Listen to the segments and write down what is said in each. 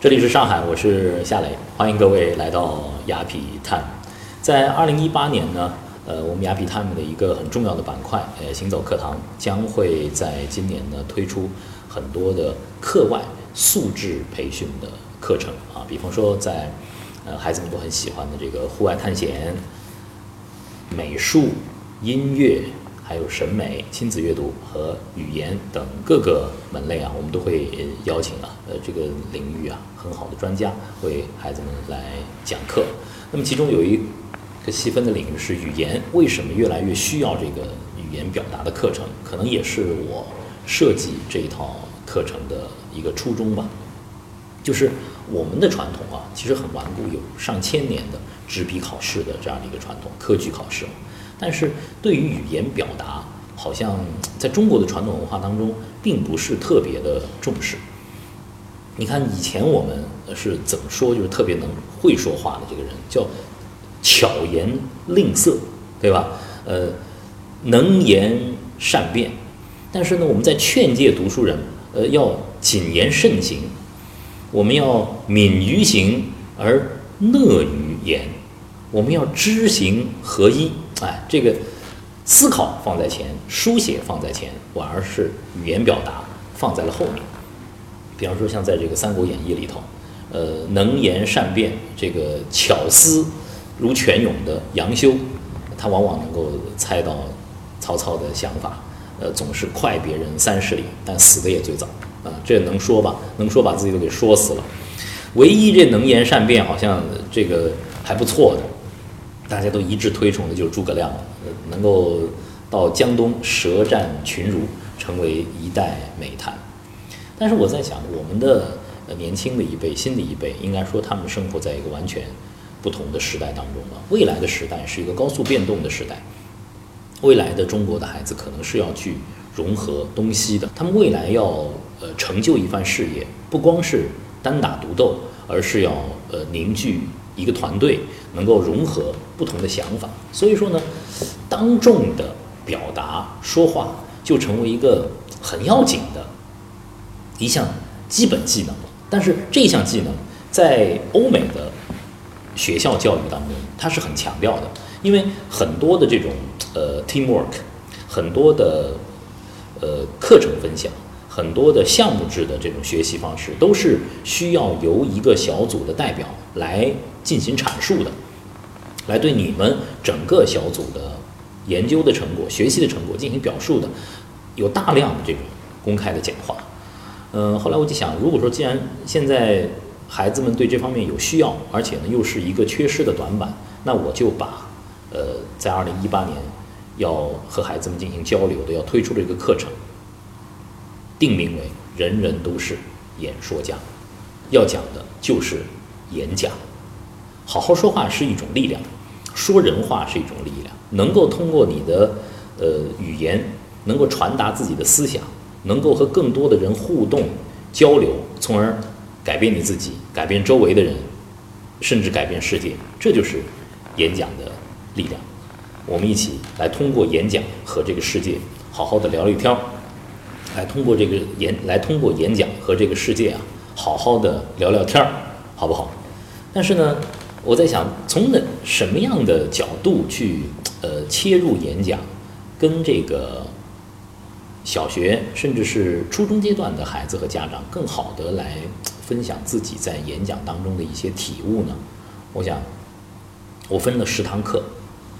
这里是上海，我是夏磊，欢迎各位来到雅痞 Time。在二零一八年呢，呃，我们雅痞 Time 的一个很重要的板块，呃，行走课堂将会在今年呢推出很多的课外素质培训的课程啊，比方说在呃孩子们都很喜欢的这个户外探险、美术、音乐。还有审美、亲子阅读和语言等各个门类啊，我们都会邀请啊，呃，这个领域啊很好的专家为孩子们来讲课。那么其中有一个细分的领域是语言，为什么越来越需要这个语言表达的课程？可能也是我设计这一套课程的一个初衷吧。就是我们的传统啊，其实很顽固，有上千年的纸笔考试的这样的一个传统，科举考试。但是对于语言表达，好像在中国的传统文化当中，并不是特别的重视。你看以前我们是怎么说，就是特别能会说话的这个人，叫巧言令色，对吧？呃，能言善辩。但是呢，我们在劝诫读书人，呃，要谨言慎行，我们要敏于行而讷于言，我们要知行合一。哎，这个思考放在前，书写放在前，反而是语言表达放在了后面。比方说，像在这个《三国演义》里头，呃，能言善辩、这个巧思如泉涌的杨修，他往往能够猜到曹操的想法，呃，总是快别人三十里，但死的也最早啊。这能说吧？能说把自己都给说死了。唯一这能言善辩，好像这个还不错的。大家都一致推崇的就是诸葛亮了，能够到江东舌战群儒，成为一代美谈。但是我在想，我们的年轻的一辈、新的一辈，应该说他们生活在一个完全不同的时代当中了。未来的时代是一个高速变动的时代，未来的中国的孩子可能是要去融合东西的。他们未来要呃成就一番事业，不光是单打独斗，而是要呃凝聚。一个团队能够融合不同的想法，所以说呢，当众的表达说话就成为一个很要紧的一项基本技能了。但是这项技能在欧美的学校教育当中，它是很强调的，因为很多的这种呃 teamwork，很多的呃课程分享。很多的项目制的这种学习方式，都是需要由一个小组的代表来进行阐述的，来对你们整个小组的研究的成果、学习的成果进行表述的，有大量的这种公开的讲话。嗯，后来我就想，如果说既然现在孩子们对这方面有需要，而且呢又是一个缺失的短板，那我就把呃在二零一八年要和孩子们进行交流的要推出的一个课程。定名为“人人都是演说家”，要讲的就是演讲。好好说话是一种力量，说人话是一种力量。能够通过你的呃语言，能够传达自己的思想，能够和更多的人互动交流，从而改变你自己，改变周围的人，甚至改变世界。这就是演讲的力量。我们一起来通过演讲和这个世界好好的聊一天儿。来通过这个演，来通过演讲和这个世界啊，好好的聊聊天儿，好不好？但是呢，我在想，从哪什么样的角度去呃切入演讲，跟这个小学甚至是初中阶段的孩子和家长更好的来分享自己在演讲当中的一些体悟呢？我想，我分了十堂课，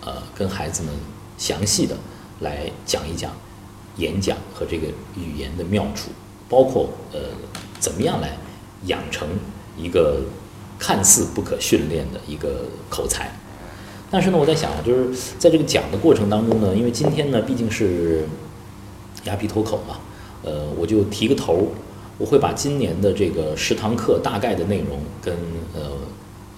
呃，跟孩子们详细的来讲一讲。演讲和这个语言的妙处，包括呃，怎么样来养成一个看似不可训练的一个口才。但是呢，我在想，就是在这个讲的过程当中呢，因为今天呢毕竟是鸭皮脱口嘛，呃，我就提个头，我会把今年的这个十堂课大概的内容跟呃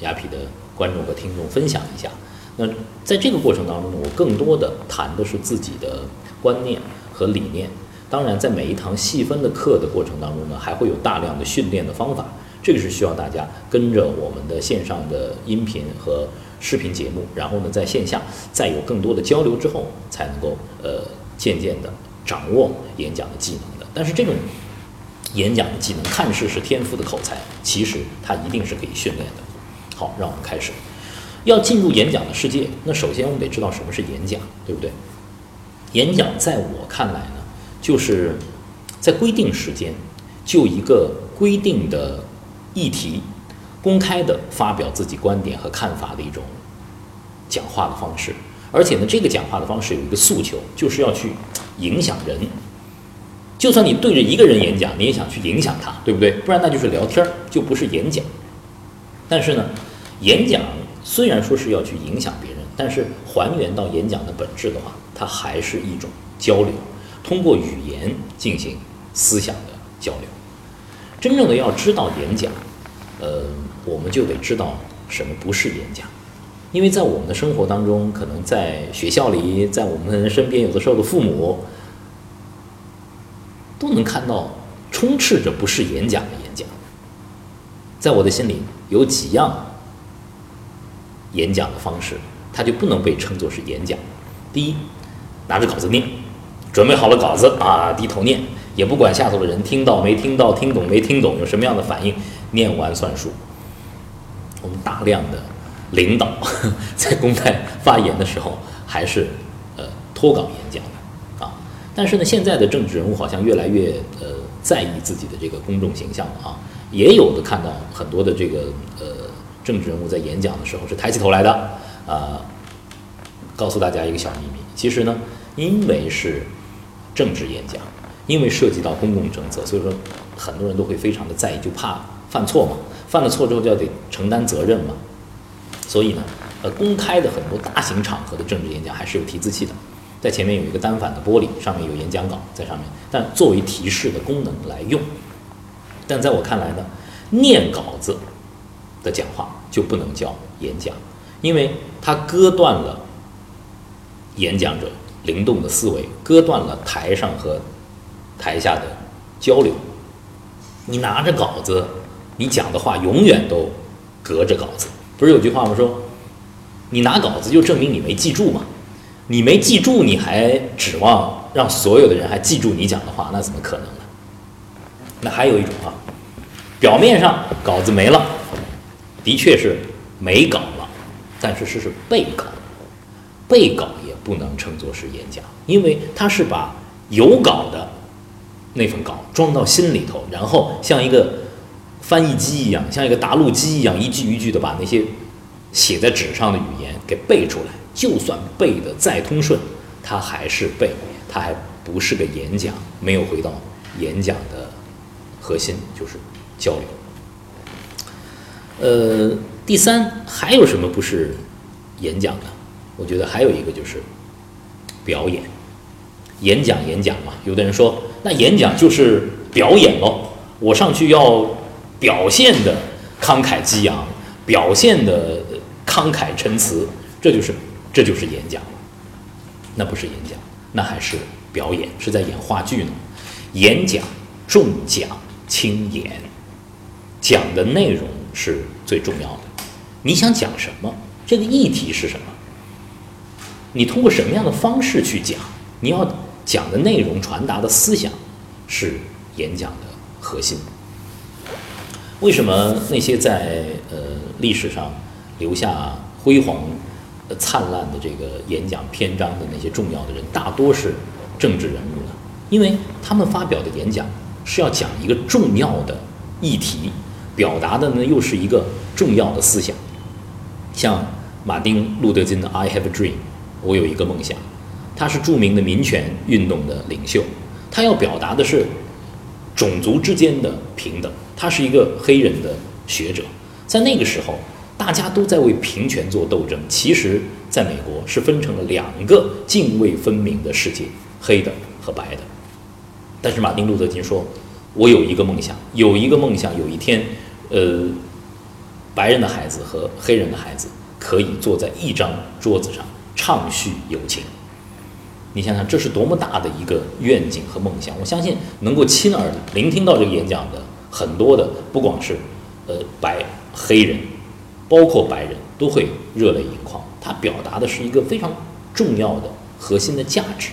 鸭皮的观众和听众分享一下。那在这个过程当中呢，我更多的谈的是自己的观念。和理念，当然，在每一堂细分的课的过程当中呢，还会有大量的训练的方法，这个是需要大家跟着我们的线上的音频和视频节目，然后呢，在线下再有更多的交流之后，才能够呃渐渐的掌握演讲的技能的。但是这种演讲的技能看似是天赋的口才，其实它一定是可以训练的。好，让我们开始。要进入演讲的世界，那首先我们得知道什么是演讲，对不对？演讲在我看来呢，就是在规定时间，就一个规定的议题，公开的发表自己观点和看法的一种讲话的方式。而且呢，这个讲话的方式有一个诉求，就是要去影响人。就算你对着一个人演讲，你也想去影响他，对不对？不然那就是聊天儿，就不是演讲。但是呢，演讲虽然说是要去影响别人，但是还原到演讲的本质的话，它还是一种交流，通过语言进行思想的交流。真正的要知道演讲，呃，我们就得知道什么不是演讲。因为在我们的生活当中，可能在学校里，在我们身边，有的时候的父母都能看到充斥着不是演讲的演讲。在我的心里，有几样演讲的方式，它就不能被称作是演讲。第一，拿着稿子念，准备好了稿子啊，低头念，也不管下头的人听到没听到，听懂没听懂，有什么样的反应，念完算数。我们大量的。领导在公开发言的时候，还是呃脱稿演讲的啊。但是呢，现在的政治人物好像越来越呃在意自己的这个公众形象了啊。也有的看到很多的这个呃政治人物在演讲的时候是抬起头来的啊。告诉大家一个小秘密，其实呢，因为是政治演讲，因为涉及到公共政策，所以说很多人都会非常的在意，就怕犯错嘛。犯了错之后就要得承担责任嘛。所以呢，呃，公开的很多大型场合的政治演讲还是有提字器的，在前面有一个单反的玻璃，上面有演讲稿在上面，但作为提示的功能来用。但在我看来呢，念稿子的讲话就不能叫演讲，因为它割断了演讲者灵动的思维，割断了台上和台下的交流。你拿着稿子，你讲的话永远都隔着稿子。不是有句话吗？说，你拿稿子就证明你没记住嘛？你没记住，你还指望让所有的人还记住你讲的话？那怎么可能呢？那还有一种啊，表面上稿子没了，的确是没稿了，但是是是背稿，背稿也不能称作是演讲，因为他是把有稿的那份稿装到心里头，然后像一个。翻译机一样，像一个答录机一样，一句一句的把那些写在纸上的语言给背出来。就算背的再通顺，它还是背，它还不是个演讲，没有回到演讲的核心，就是交流。呃，第三，还有什么不是演讲的？我觉得还有一个就是表演。演讲演讲嘛，有的人说，那演讲就是表演喽，我上去要。表现的慷慨激昂，表现的慷慨陈词，这就是这就是演讲了，那不是演讲，那还是表演，是在演话剧呢。演讲重讲轻演，讲的内容是最重要的。你想讲什么？这个议题是什么？你通过什么样的方式去讲？你要讲的内容传达的思想是演讲的核心。为什么那些在呃历史上留下辉煌、灿烂的这个演讲篇章的那些重要的人，大多是政治人物呢？因为他们发表的演讲是要讲一个重要的议题，表达的呢又是一个重要的思想。像马丁·路德·金的 “I have a dream”，我有一个梦想。他是著名的民权运动的领袖，他要表达的是种族之间的平等。他是一个黑人的学者，在那个时候，大家都在为平权做斗争。其实，在美国是分成了两个泾渭分明的世界，黑的和白的。但是，马丁·路德·金说：“我有一个梦想，有一个梦想，有一天，呃，白人的孩子和黑人的孩子可以坐在一张桌子上畅叙友情。”你想想，这是多么大的一个愿景和梦想！我相信，能够亲耳聆听到这个演讲的。很多的不光是，呃，白黑人，包括白人都会热泪盈眶。他表达的是一个非常重要的核心的价值。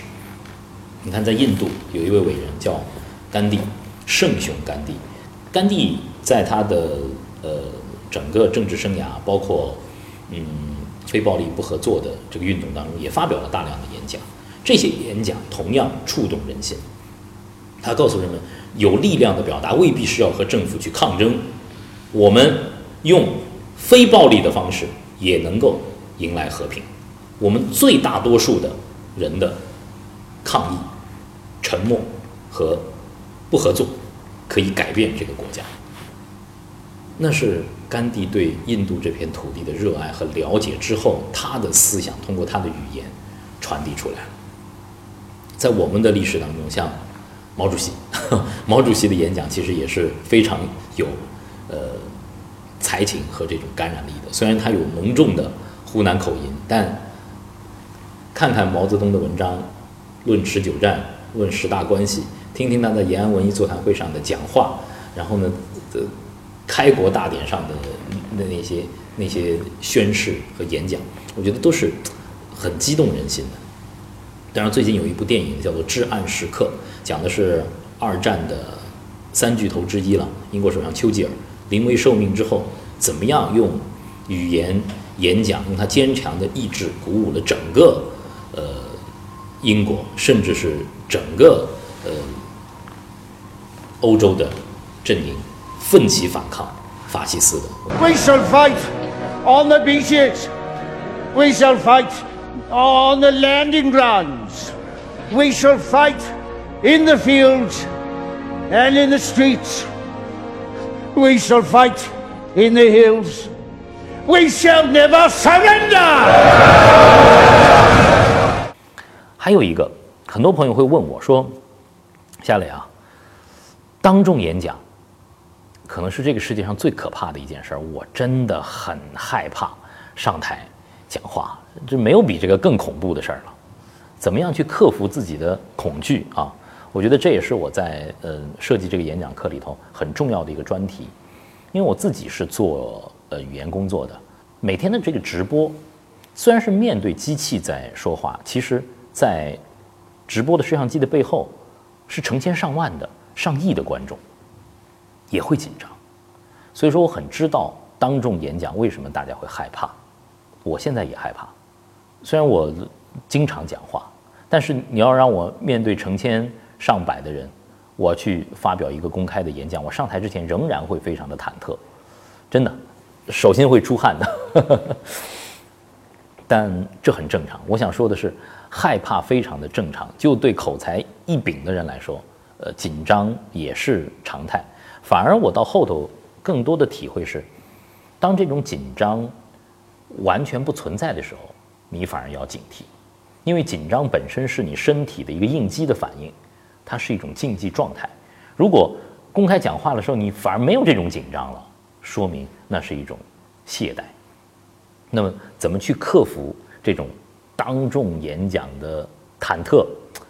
你看，在印度有一位伟人叫甘地，圣雄甘地。甘地在他的呃整个政治生涯，包括嗯非暴力不合作的这个运动当中，也发表了大量的演讲。这些演讲同样触动人心。他告诉人们，有力量的表达未必是要和政府去抗争，我们用非暴力的方式也能够迎来和平。我们最大多数的人的抗议、沉默和不合作，可以改变这个国家。那是甘地对印度这片土地的热爱和了解之后，他的思想通过他的语言传递出来了。在我们的历史当中，像毛主席，毛主席的演讲其实也是非常有呃才情和这种感染力的。虽然他有浓重的湖南口音，但看看毛泽东的文章，论持久战，论十大关系，听听他在延安文艺座谈会上的讲话，然后呢，呃，开国大典上的那那些那些宣誓和演讲，我觉得都是很激动人心的。当然，最近有一部电影叫做《至暗时刻》，讲的是二战的三巨头之一了，英国首相丘吉尔临危受命之后，怎么样用语言演讲，用他坚强的意志鼓舞了整个呃英国，甚至是整个呃欧洲的阵营，奋起反抗法西斯的。We shall fight on the beaches. We shall fight. On the landing grounds. We shall fight in the fields and in the streets. We shall fight in the hills. We shall never surrender. 还有一个，很多朋友会问我说：“夏磊啊，当众演讲可能是这个世界上最可怕的一件事，我真的很害怕上台讲话。”这没有比这个更恐怖的事儿了。怎么样去克服自己的恐惧啊？我觉得这也是我在呃设计这个演讲课里头很重要的一个专题。因为我自己是做呃语言工作的，每天的这个直播虽然是面对机器在说话，其实在直播的摄像机的背后是成千上万的、上亿的观众，也会紧张。所以说，我很知道当众演讲为什么大家会害怕。我现在也害怕。虽然我经常讲话，但是你要让我面对成千上百的人，我去发表一个公开的演讲，我上台之前仍然会非常的忐忑，真的，手心会出汗的。但这很正常。我想说的是，害怕非常的正常。就对口才一禀的人来说，呃，紧张也是常态。反而我到后头更多的体会是，当这种紧张完全不存在的时候。你反而要警惕，因为紧张本身是你身体的一个应激的反应，它是一种竞技状态。如果公开讲话的时候你反而没有这种紧张了，说明那是一种懈怠。那么怎么去克服这种当众演讲的忐忑、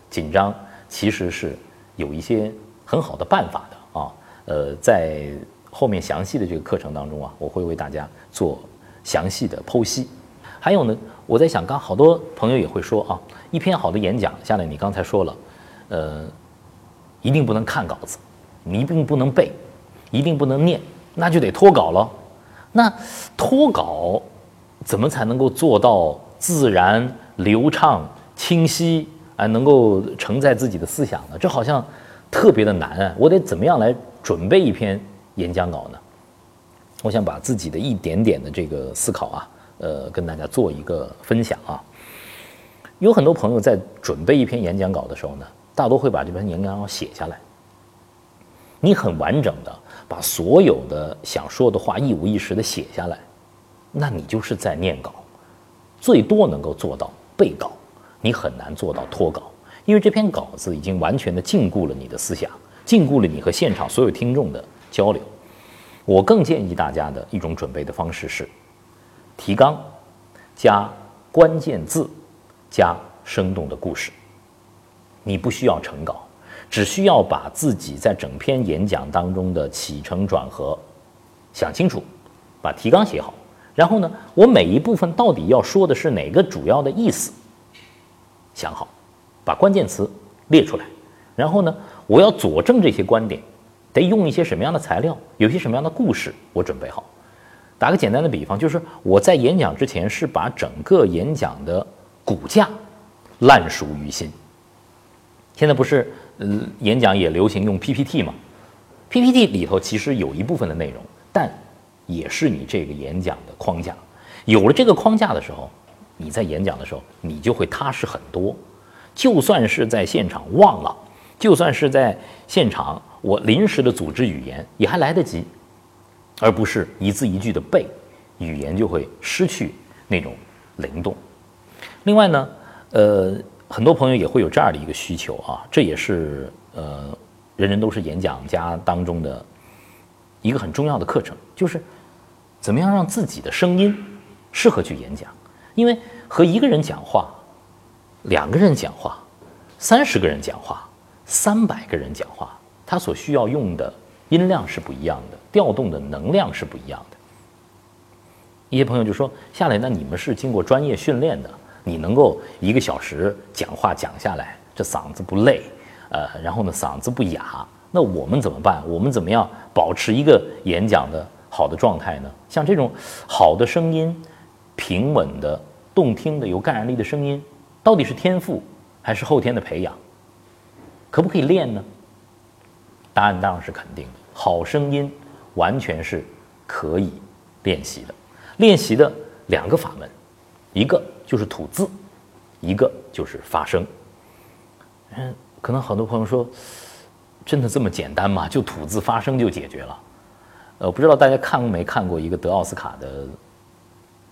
紧张？其实是有一些很好的办法的啊。呃，在后面详细的这个课程当中啊，我会为大家做详细的剖析。还有呢，我在想，刚好多朋友也会说啊，一篇好的演讲下来，你刚才说了，呃，一定不能看稿子，你一定不能背，一定不能念，那就得脱稿了。那脱稿怎么才能够做到自然、流畅、清晰，啊，能够承载自己的思想呢？这好像特别的难啊！我得怎么样来准备一篇演讲稿呢？我想把自己的一点点的这个思考啊。呃，跟大家做一个分享啊。有很多朋友在准备一篇演讲稿的时候呢，大多会把这篇演讲稿写下来。你很完整的把所有的想说的话一五一十的写下来，那你就是在念稿，最多能够做到背稿，你很难做到脱稿，因为这篇稿子已经完全的禁锢了你的思想，禁锢了你和现场所有听众的交流。我更建议大家的一种准备的方式是。提纲加关键字加生动的故事，你不需要成稿，只需要把自己在整篇演讲当中的起承转合想清楚，把提纲写好，然后呢，我每一部分到底要说的是哪个主要的意思，想好，把关键词列出来，然后呢，我要佐证这些观点，得用一些什么样的材料，有些什么样的故事，我准备好。打个简单的比方，就是我在演讲之前是把整个演讲的骨架烂熟于心。现在不是，呃，演讲也流行用 PPT 嘛？PPT 里头其实有一部分的内容，但也是你这个演讲的框架。有了这个框架的时候，你在演讲的时候，你就会踏实很多。就算是在现场忘了，就算是在现场我临时的组织语言，也还来得及。而不是一字一句的背，语言就会失去那种灵动。另外呢，呃，很多朋友也会有这样的一个需求啊，这也是呃，人人都是演讲家当中的一个很重要的课程，就是怎么样让自己的声音适合去演讲。因为和一个人讲话、两个人讲话、三十个人讲话、三百个人讲话，他所需要用的音量是不一样的。调动的能量是不一样的。一些朋友就说：“下来，那你们是经过专业训练的，你能够一个小时讲话讲下来，这嗓子不累，呃，然后呢嗓子不哑，那我们怎么办？我们怎么样保持一个演讲的好的状态呢？像这种好的声音、平稳的、动听的、有感染力的声音，到底是天赋还是后天的培养？可不可以练呢？答案当然是肯定的，好声音。”完全是可以练习的，练习的两个法门，一个就是吐字，一个就是发声。嗯，可能很多朋友说，真的这么简单吗？就吐字发声就解决了？呃，不知道大家看过没看过一个得奥斯卡的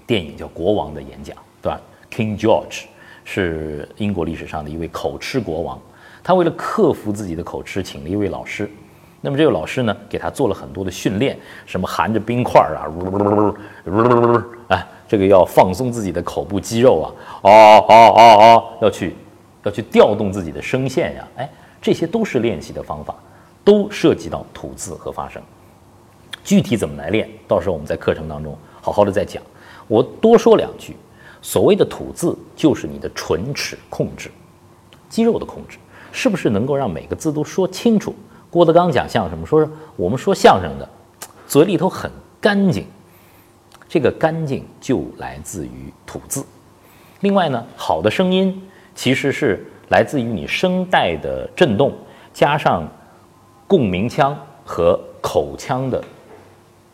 电影，叫《国王的演讲》，对吧？King George 是英国历史上的一位口吃国王，他为了克服自己的口吃，请了一位老师。那么这个老师呢，给他做了很多的训练，什么含着冰块啊，呜呜呜呜哎，这个要放松自己的口部肌肉啊，哦哦哦哦，要去要去调动自己的声线呀，哎，这些都是练习的方法，都涉及到吐字和发声。具体怎么来练，到时候我们在课程当中好好的再讲。我多说两句，所谓的吐字就是你的唇齿控制，肌肉的控制，是不是能够让每个字都说清楚？郭德纲讲相声，说是我们说相声的，嘴里头很干净，这个干净就来自于吐字。另外呢，好的声音其实是来自于你声带的震动，加上共鸣腔和口腔的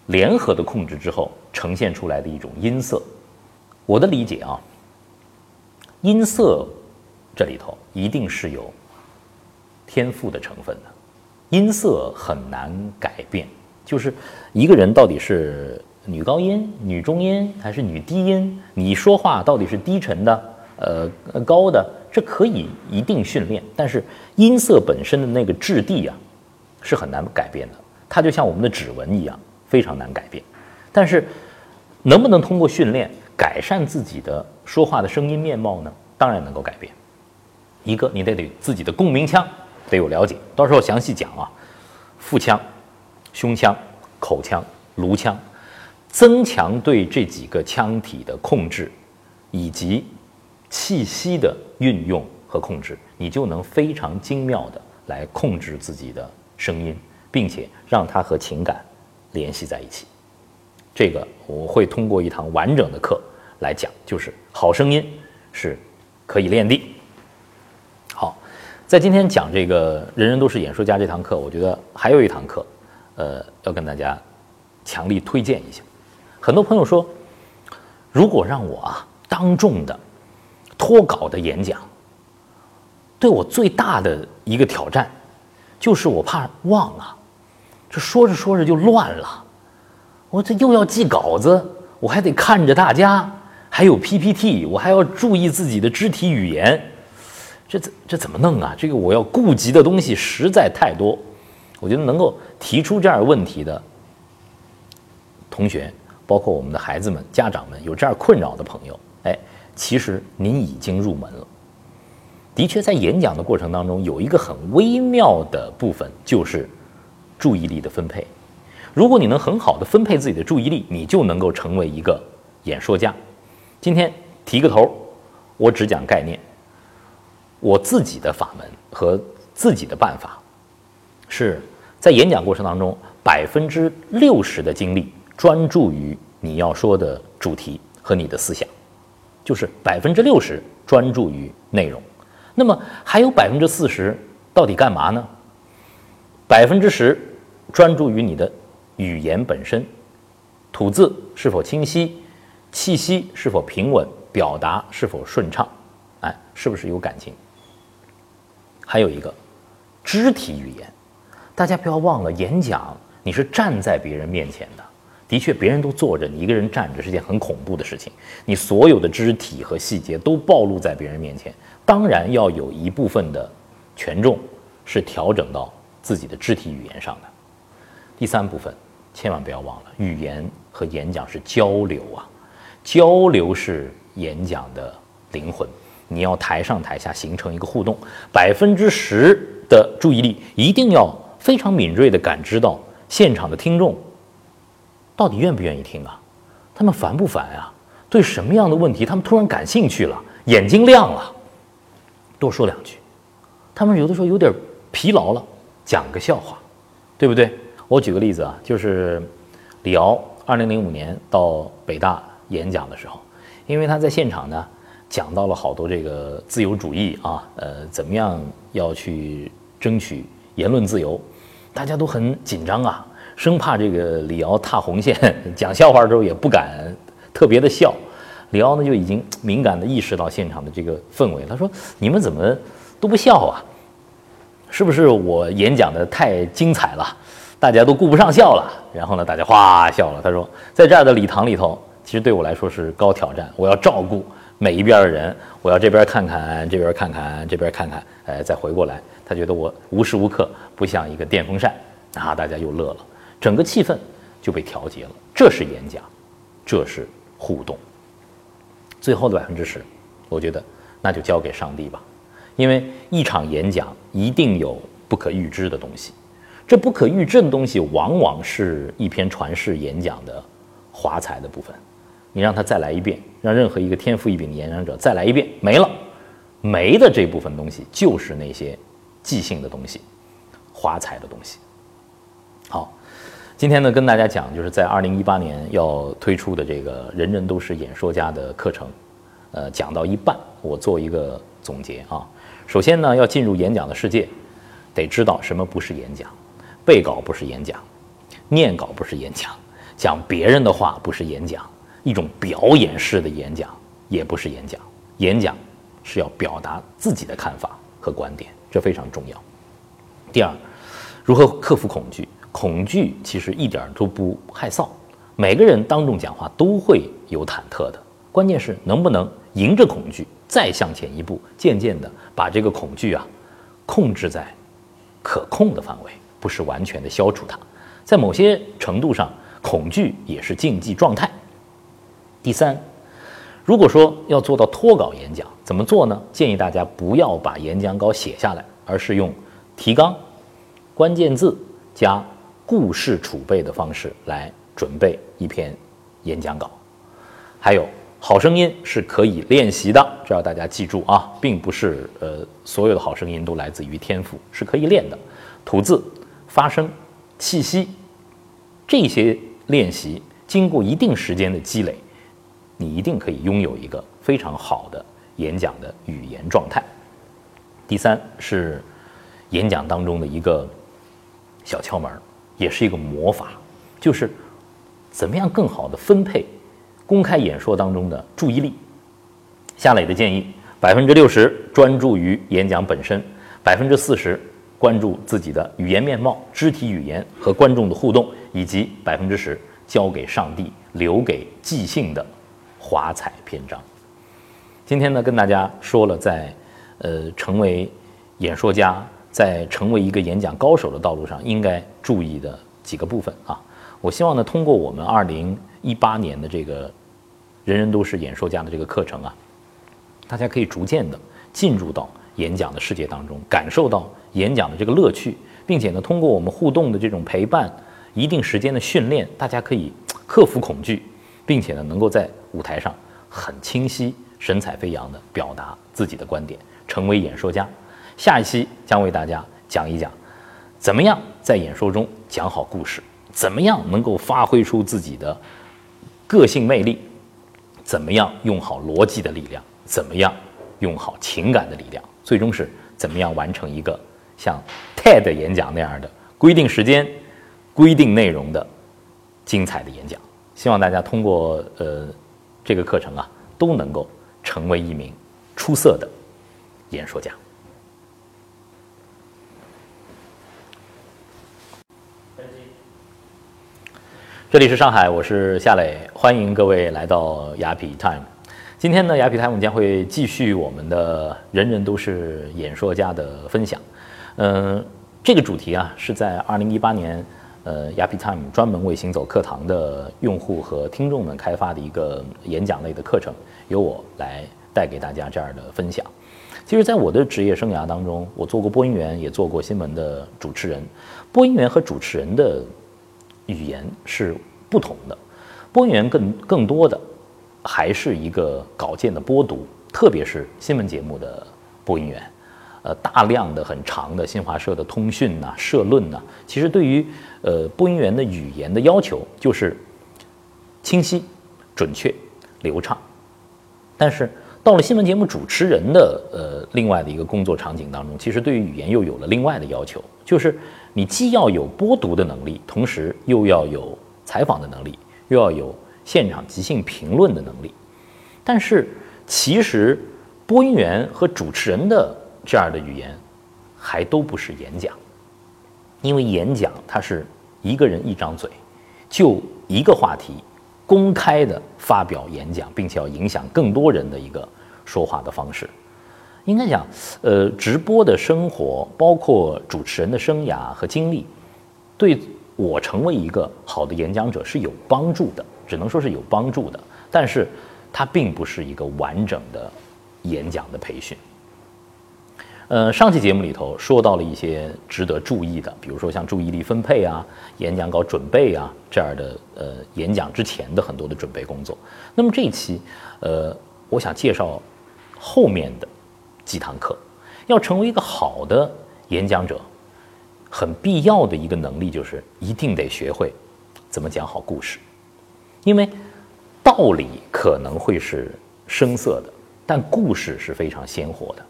联合的控制之后，呈现出来的一种音色。我的理解啊，音色这里头一定是有天赋的成分的。音色很难改变，就是一个人到底是女高音、女中音还是女低音，你说话到底是低沉的、呃高的，这可以一定训练。但是音色本身的那个质地啊，是很难改变的。它就像我们的指纹一样，非常难改变。但是能不能通过训练改善自己的说话的声音面貌呢？当然能够改变。一个，你得得自己的共鸣腔。得有了解，到时候详细讲啊。腹腔、胸腔、口腔、颅腔，增强对这几个腔体的控制，以及气息的运用和控制，你就能非常精妙的来控制自己的声音，并且让它和情感联系在一起。这个我会通过一堂完整的课来讲，就是好声音是可以练的。在今天讲这个人人都是演说家这堂课，我觉得还有一堂课，呃，要跟大家强力推荐一下。很多朋友说，如果让我啊当众的脱稿的演讲，对我最大的一个挑战，就是我怕忘了，这说着说着就乱了。我这又要记稿子，我还得看着大家，还有 PPT，我还要注意自己的肢体语言。这怎这怎么弄啊？这个我要顾及的东西实在太多，我觉得能够提出这样问题的同学，包括我们的孩子们、家长们，有这样困扰的朋友，哎，其实您已经入门了。的确，在演讲的过程当中，有一个很微妙的部分，就是注意力的分配。如果你能很好的分配自己的注意力，你就能够成为一个演说家。今天提个头，我只讲概念。我自己的法门和自己的办法，是在演讲过程当中，百分之六十的精力专注于你要说的主题和你的思想，就是百分之六十专注于内容。那么还有百分之四十到底干嘛呢？百分之十专注于你的语言本身，吐字是否清晰，气息是否平稳，表达是否顺畅，哎，是不是有感情？还有一个肢体语言，大家不要忘了，演讲你是站在别人面前的，的确，别人都坐着，你一个人站着是件很恐怖的事情，你所有的肢体和细节都暴露在别人面前，当然要有一部分的权重是调整到自己的肢体语言上的。第三部分，千万不要忘了，语言和演讲是交流啊，交流是演讲的灵魂。你要台上台下形成一个互动，百分之十的注意力一定要非常敏锐地感知到现场的听众到底愿不愿意听啊？他们烦不烦啊？对什么样的问题他们突然感兴趣了，眼睛亮了？多说两句。他们有的时候有点疲劳了，讲个笑话，对不对？我举个例子啊，就是李敖二零零五年到北大演讲的时候，因为他在现场呢。讲到了好多这个自由主义啊，呃，怎么样要去争取言论自由，大家都很紧张啊，生怕这个李敖踏红线，讲笑话的时候也不敢特别的笑。李敖呢就已经敏感的意识到现场的这个氛围，他说：“你们怎么都不笑啊？是不是我演讲的太精彩了，大家都顾不上笑了？”然后呢，大家哗笑了。他说：“在这儿的礼堂里头，其实对我来说是高挑战，我要照顾。”每一边的人，我要这边看看，这边看看，这边看看，呃，再回过来。他觉得我无时无刻不像一个电风扇，啊，大家又乐了，整个气氛就被调节了。这是演讲，这是互动。最后的百分之十，我觉得那就交给上帝吧，因为一场演讲一定有不可预知的东西，这不可预知的东西往往是一篇传世演讲的华彩的部分。你让他再来一遍，让任何一个天赋异禀的演讲者再来一遍，没了，没的这部分东西就是那些即兴的东西，华彩的东西。好，今天呢跟大家讲，就是在二零一八年要推出的这个人人都是演说家的课程，呃，讲到一半，我做一个总结啊。首先呢，要进入演讲的世界，得知道什么不是演讲，背稿不是演讲，念稿不是演讲，讲别人的话不是演讲。一种表演式的演讲也不是演讲，演讲是要表达自己的看法和观点，这非常重要。第二，如何克服恐惧？恐惧其实一点都不害臊，每个人当众讲话都会有忐忑的，关键是能不能迎着恐惧再向前一步，渐渐的把这个恐惧啊控制在可控的范围，不是完全的消除它。在某些程度上，恐惧也是竞技状态。第三，如果说要做到脱稿演讲，怎么做呢？建议大家不要把演讲稿写下来，而是用提纲、关键字加故事储备的方式来准备一篇演讲稿。还有，好声音是可以练习的，这要大家记住啊，并不是呃所有的好声音都来自于天赋，是可以练的。吐字、发声、气息这些练习，经过一定时间的积累。你一定可以拥有一个非常好的演讲的语言状态。第三是演讲当中的一个小窍门，也是一个魔法，就是怎么样更好的分配公开演说当中的注意力。夏磊的建议：百分之六十专注于演讲本身，百分之四十关注自己的语言面貌、肢体语言和观众的互动，以及百分之十交给上帝，留给即兴的。华彩篇章。今天呢，跟大家说了，在呃成为演说家，在成为一个演讲高手的道路上，应该注意的几个部分啊。我希望呢，通过我们二零一八年的这个“人人都是演说家”的这个课程啊，大家可以逐渐的进入到演讲的世界当中，感受到演讲的这个乐趣，并且呢，通过我们互动的这种陪伴，一定时间的训练，大家可以克服恐惧。并且呢，能够在舞台上很清晰、神采飞扬地表达自己的观点，成为演说家。下一期将为大家讲一讲，怎么样在演说中讲好故事？怎么样能够发挥出自己的个性魅力？怎么样用好逻辑的力量？怎么样用好情感的力量？最终是怎么样完成一个像 TED 演讲那样的规定时间、规定内容的精彩的演讲？希望大家通过呃这个课程啊，都能够成为一名出色的演说家。这里是上海，我是夏磊，欢迎各位来到雅痞 Time。今天呢，雅痞 Time 将会继续我们的“人人都是演说家”的分享。嗯，这个主题啊，是在2018年，呃，雅痞 Time 专门为行走课堂的用户和听众们开发的一个演讲类的课程，由我来带给大家这样的分享。其实，在我的职业生涯当中，我做过播音员，也做过新闻的主持人。播音员和主持人的语言是不同的，播音员更更多的还是一个稿件的播读，特别是新闻节目的播音员，呃，大量的很长的新华社的通讯呐、社论呐，其实对于呃播音员的语言的要求就是清晰、准确、流畅。但是到了新闻节目主持人的呃另外的一个工作场景当中，其实对于语言又有了另外的要求，就是你既要有播读的能力，同时又要有采访的能力，又要有现场即兴评论的能力。但是其实播音员和主持人的这样的语言还都不是演讲，因为演讲它是一个人一张嘴，就一个话题。公开的发表演讲，并且要影响更多人的一个说话的方式，应该讲，呃，直播的生活，包括主持人的生涯和经历，对我成为一个好的演讲者是有帮助的，只能说是有帮助的。但是，它并不是一个完整的演讲的培训。呃，上期节目里头说到了一些值得注意的，比如说像注意力分配啊、演讲稿准备啊这样的呃演讲之前的很多的准备工作。那么这一期，呃，我想介绍后面的几堂课。要成为一个好的演讲者，很必要的一个能力就是一定得学会怎么讲好故事，因为道理可能会是生涩的，但故事是非常鲜活的。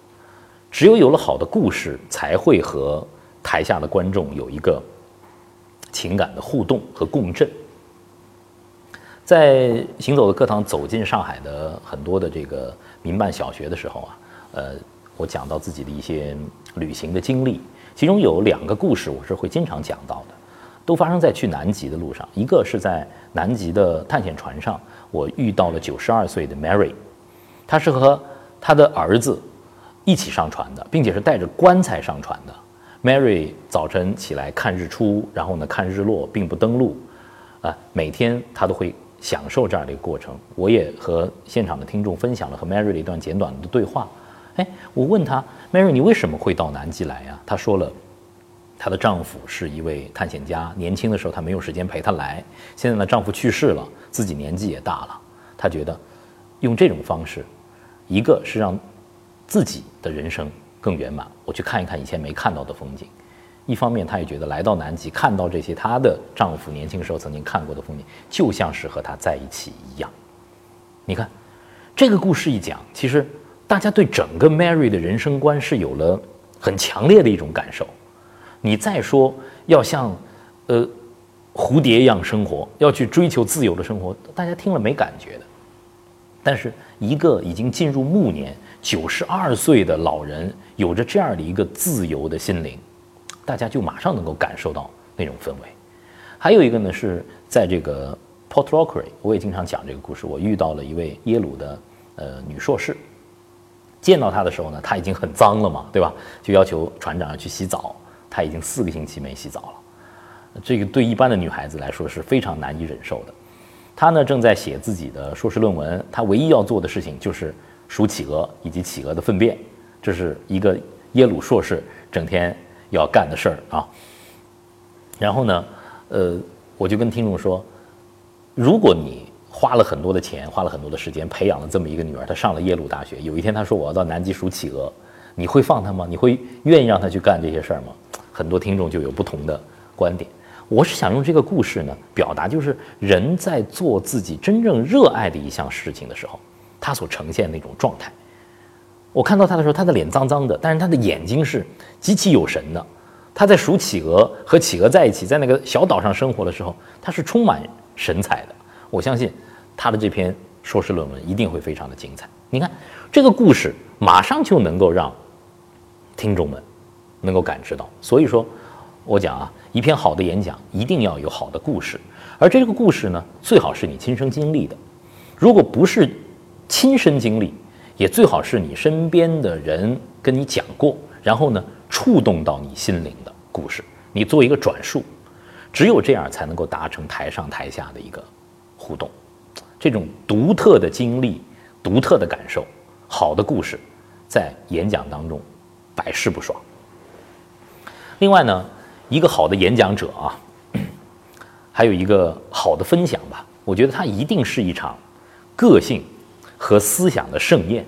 只有有了好的故事，才会和台下的观众有一个情感的互动和共振。在行走的课堂走进上海的很多的这个民办小学的时候啊，呃，我讲到自己的一些旅行的经历，其中有两个故事我是会经常讲到的，都发生在去南极的路上。一个是在南极的探险船上，我遇到了九十二岁的 Mary，她是和她的儿子。一起上船的，并且是带着棺材上船的。Mary 早晨起来看日出，然后呢看日落，并不登陆。啊，每天她都会享受这样的一个过程。我也和现场的听众分享了和 Mary 的一段简短的对话。哎，我问她，Mary，你为什么会到南极来呀？她说了，她的丈夫是一位探险家，年轻的时候她没有时间陪他来。现在呢，丈夫去世了，自己年纪也大了，她觉得用这种方式，一个是让。自己的人生更圆满，我去看一看以前没看到的风景。一方面，她也觉得来到南极看到这些她的丈夫年轻时候曾经看过的风景，就像是和他在一起一样。你看，这个故事一讲，其实大家对整个 Mary 的人生观是有了很强烈的一种感受。你再说要像呃蝴蝶一样生活，要去追求自由的生活，大家听了没感觉的。但是一个已经进入暮年。九十二岁的老人有着这样的一个自由的心灵，大家就马上能够感受到那种氛围。还有一个呢，是在这个 Port Rockery，我也经常讲这个故事。我遇到了一位耶鲁的呃女硕士，见到她的时候呢，她已经很脏了嘛，对吧？就要求船长要去洗澡，她已经四个星期没洗澡了。这个对一般的女孩子来说是非常难以忍受的。她呢正在写自己的硕士论文，她唯一要做的事情就是。数企鹅以及企鹅的粪便，这是一个耶鲁硕士整天要干的事儿啊。然后呢，呃，我就跟听众说，如果你花了很多的钱，花了很多的时间培养了这么一个女儿，她上了耶鲁大学，有一天她说我要到南极数企鹅，你会放她吗？你会愿意让她去干这些事儿吗？很多听众就有不同的观点。我是想用这个故事呢，表达就是人在做自己真正热爱的一项事情的时候，他所呈现的那种状态。我看到他的时候，他的脸脏脏的，但是他的眼睛是极其有神的。他在数企鹅和企鹅在一起，在那个小岛上生活的时候，他是充满神采的。我相信他的这篇硕士论文一定会非常的精彩。你看这个故事，马上就能够让听众们能够感知到。所以说，我讲啊，一篇好的演讲一定要有好的故事，而这个故事呢，最好是你亲身经历的。如果不是亲身经历，也最好是你身边的人跟你讲过，然后呢触动到你心灵的故事，你做一个转述，只有这样才能够达成台上台下的一个互动。这种独特的经历、独特的感受、好的故事，在演讲当中百试不爽。另外呢，一个好的演讲者啊，还有一个好的分享吧，我觉得它一定是一场个性。和思想的盛宴，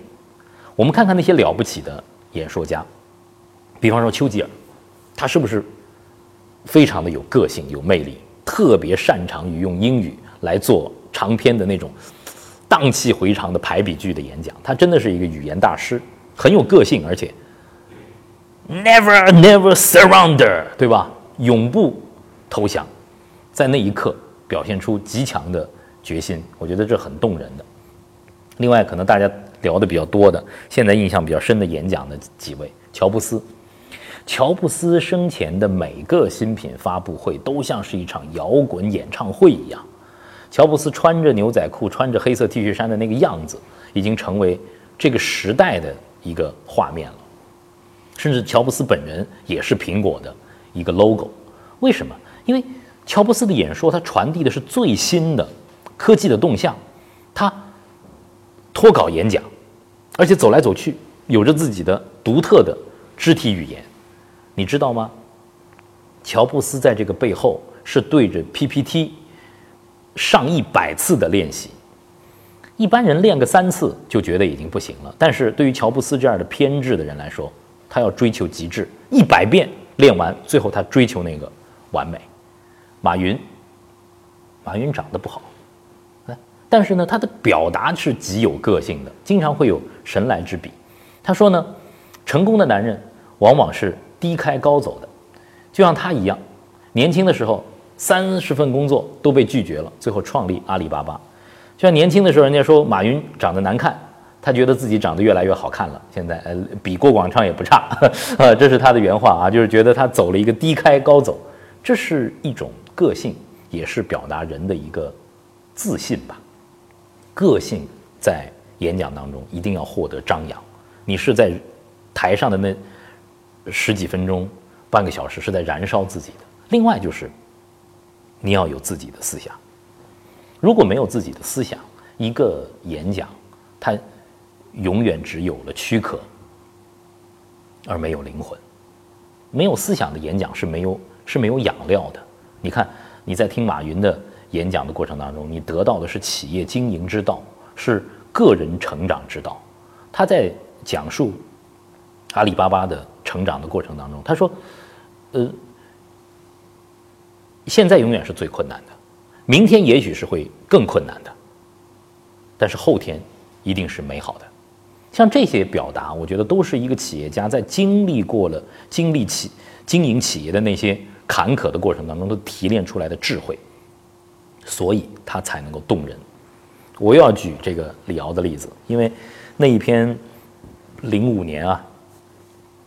我们看看那些了不起的演说家，比方说丘吉尔，他是不是非常的有个性、有魅力，特别擅长于用英语来做长篇的那种荡气回肠的排比句的演讲？他真的是一个语言大师，很有个性，而且 never never surrender，对吧？永不投降，在那一刻表现出极强的决心，我觉得这很动人的。另外，可能大家聊的比较多的，现在印象比较深的演讲的几位，乔布斯。乔布斯生前的每个新品发布会都像是一场摇滚演唱会一样。乔布斯穿着牛仔裤、穿着黑色 T 恤衫的那个样子，已经成为这个时代的一个画面了。甚至乔布斯本人也是苹果的一个 logo。为什么？因为乔布斯的演说，他传递的是最新的科技的动向，他。脱稿演讲，而且走来走去，有着自己的独特的肢体语言，你知道吗？乔布斯在这个背后是对着 PPT 上一百次的练习，一般人练个三次就觉得已经不行了，但是对于乔布斯这样的偏执的人来说，他要追求极致，一百遍练完，最后他追求那个完美。马云，马云长得不好。但是呢，他的表达是极有个性的，经常会有神来之笔。他说呢，成功的男人往往是低开高走的，就像他一样，年轻的时候三十份工作都被拒绝了，最后创立阿里巴巴。就像年轻的时候，人家说马云长得难看，他觉得自己长得越来越好看了，现在呃比郭广昌也不差，呃这是他的原话啊，就是觉得他走了一个低开高走，这是一种个性，也是表达人的一个自信吧。个性在演讲当中一定要获得张扬。你是在台上的那十几分钟、半个小时是在燃烧自己的。另外就是你要有自己的思想。如果没有自己的思想，一个演讲它永远只有了躯壳，而没有灵魂。没有思想的演讲是没有是没有养料的。你看你在听马云的。演讲的过程当中，你得到的是企业经营之道，是个人成长之道。他在讲述阿里巴巴的成长的过程当中，他说：“呃，现在永远是最困难的，明天也许是会更困难的，但是后天一定是美好的。”像这些表达，我觉得都是一个企业家在经历过了经历企经营企业的那些坎坷的过程当中都提炼出来的智慧。所以他才能够动人。我又要举这个李敖的例子，因为那一篇零五年啊，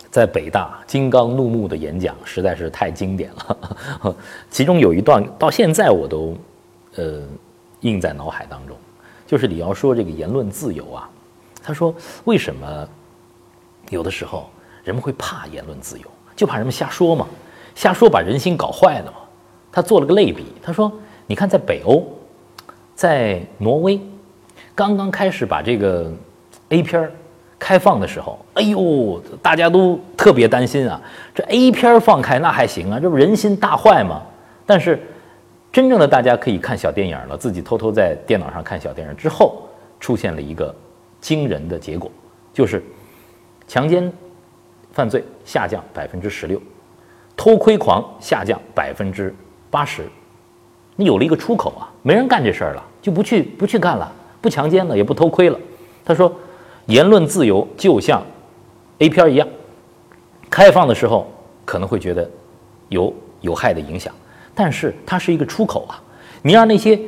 在北大金刚怒目的演讲实在是太经典了。其中有一段到现在我都呃印在脑海当中，就是李敖说这个言论自由啊，他说为什么有的时候人们会怕言论自由，就怕人们瞎说嘛，瞎说把人心搞坏了嘛。他做了个类比，他说。你看，在北欧，在挪威，刚刚开始把这个 A 片开放的时候，哎呦，大家都特别担心啊。这 A 片放开那还行啊，这不人心大坏吗？但是，真正的大家可以看小电影了，自己偷偷在电脑上看小电影之后，出现了一个惊人的结果，就是强奸犯罪下降百分之十六，偷窥狂下降百分之八十，你有了一个出口啊，没人干这事儿了，就不去不去干了，不强奸了，也不偷窥了。他说，言论自由就像 A 片一样，开放的时候可能会觉得有有害的影响，但是它是一个出口啊，你让那些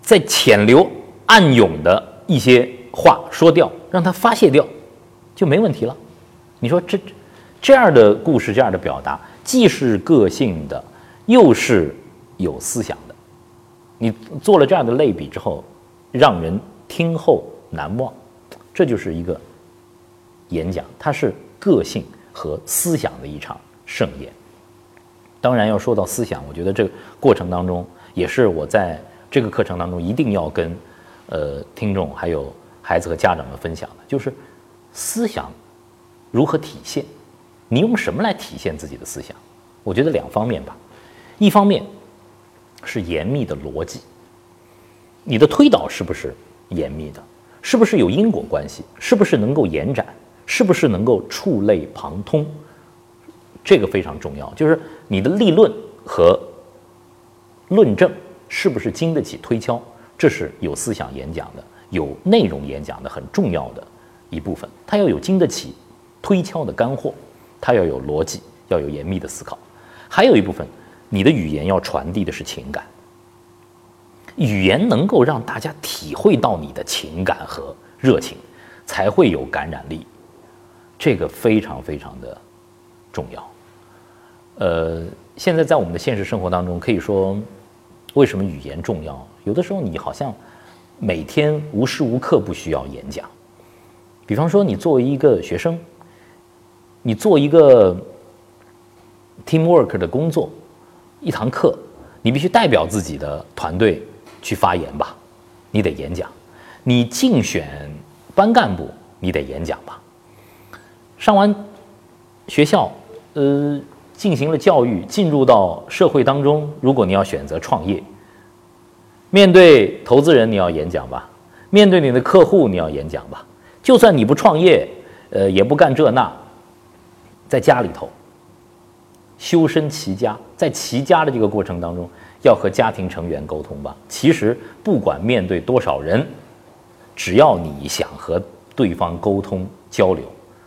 在潜流暗涌的一些话说掉，让它发泄掉，就没问题了。你说这？这样的故事，这样的表达，既是个性的，又是有思想的。你做了这样的类比之后，让人听后难忘。这就是一个演讲，它是个性和思想的一场盛宴。当然，要说到思想，我觉得这个过程当中，也是我在这个课程当中一定要跟呃听众还有孩子和家长们分享的，就是思想如何体现。你用什么来体现自己的思想？我觉得两方面吧，一方面是严密的逻辑，你的推导是不是严密的？是不是有因果关系？是不是能够延展？是不是能够触类旁通？这个非常重要，就是你的立论和论证是不是经得起推敲？这是有思想演讲的、有内容演讲的很重要的一部分，它要有经得起推敲的干货。它要有逻辑，要有严密的思考，还有一部分，你的语言要传递的是情感。语言能够让大家体会到你的情感和热情，才会有感染力。这个非常非常的重要。呃，现在在我们的现实生活当中，可以说，为什么语言重要？有的时候你好像每天无时无刻不需要演讲。比方说，你作为一个学生。你做一个 teamwork 的工作，一堂课，你必须代表自己的团队去发言吧？你得演讲。你竞选班干部，你得演讲吧？上完学校，呃，进行了教育，进入到社会当中，如果你要选择创业，面对投资人你要演讲吧？面对你的客户你要演讲吧？就算你不创业，呃，也不干这那。在家里头，修身齐家，在齐家的这个过程当中，要和家庭成员沟通吧。其实不管面对多少人，只要你想和对方沟通交流，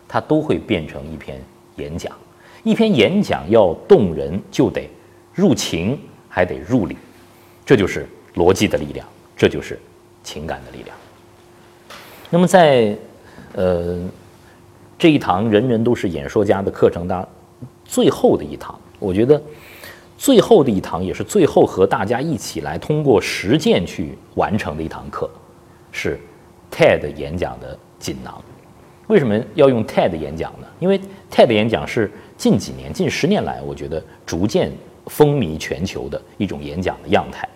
它都会变成一篇演讲。一篇演讲要动人，就得入情，还得入理，这就是逻辑的力量，这就是情感的力量。那么在呃。这一堂人人都是演说家的课程当最后的一堂，我觉得最后的一堂也是最后和大家一起来通过实践去完成的一堂课，是 TED 演讲的锦囊。为什么要用 TED 演讲呢？因为 TED 演讲是近几年、近十年来，我觉得逐渐风靡全球的一种演讲的样态。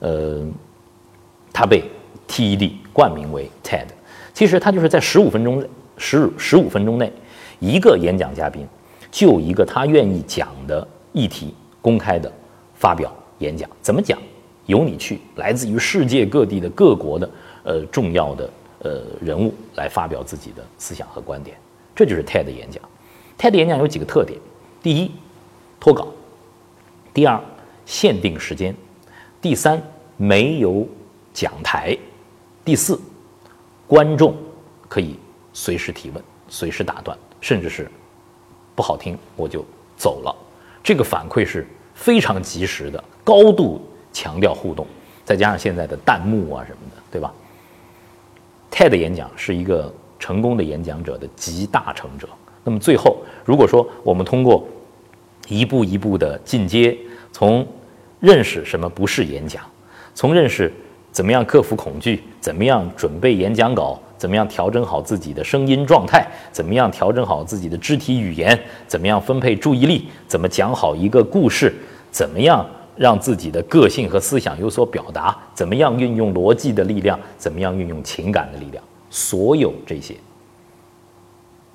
呃，它被 TED 冠名为 TED，其实它就是在十五分钟内。十十五分钟内，一个演讲嘉宾就一个他愿意讲的议题公开的发表演讲，怎么讲由你去，来自于世界各地的各国的呃重要的呃人物来发表自己的思想和观点，这就是 TED 演讲。TED 演讲有几个特点：第一，脱稿；第二，限定时间；第三，没有讲台；第四，观众可以。随时提问，随时打断，甚至是不好听我就走了。这个反馈是非常及时的，高度强调互动，再加上现在的弹幕啊什么的，对吧？TED 演讲是一个成功的演讲者的集大成者。那么最后，如果说我们通过一步一步的进阶，从认识什么不是演讲，从认识怎么样克服恐惧，怎么样准备演讲稿。怎么样调整好自己的声音状态？怎么样调整好自己的肢体语言？怎么样分配注意力？怎么讲好一个故事？怎么样让自己的个性和思想有所表达？怎么样运用逻辑的力量？怎么样运用情感的力量？所有这些，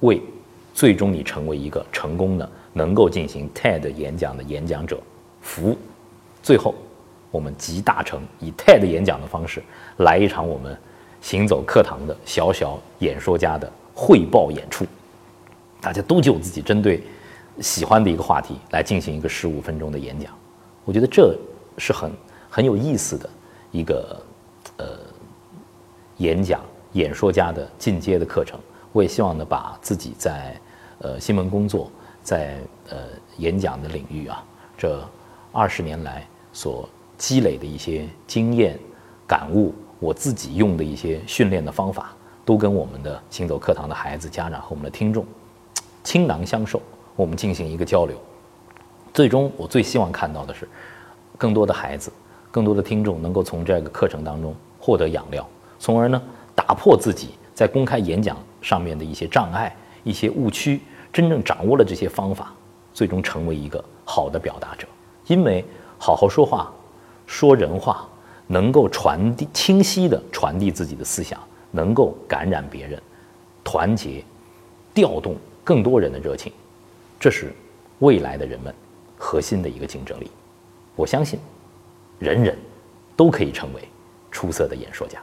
为最终你成为一个成功的、能够进行 TED 演讲的演讲者服务。最后，我们集大成，以 TED 演讲的方式来一场我们。行走课堂的小小演说家的汇报演出，大家都就自己针对喜欢的一个话题来进行一个十五分钟的演讲。我觉得这是很很有意思的一个呃演讲演说家的进阶的课程。我也希望呢，把自己在呃新闻工作在呃演讲的领域啊，这二十年来所积累的一些经验感悟，我自己用的一些训练的方法，都跟我们的行走课堂的孩子、家长和我们的听众倾囊相授，我们进行一个交流。最终，我最希望看到的是，更多的孩子、更多的听众能够从这个课程当中获得养料，从而呢打破自己在公开演讲上面的一些障碍、一些误区，真正掌握了这些方法，最终成为一个好的表达者。因为好好说话、说人话，能够传递清晰的传递自己的思想，能够感染别人，团结、调动更多人的热情，这是未来的人们核心的一个竞争力。我相信，人人都可以成为出色的演说家。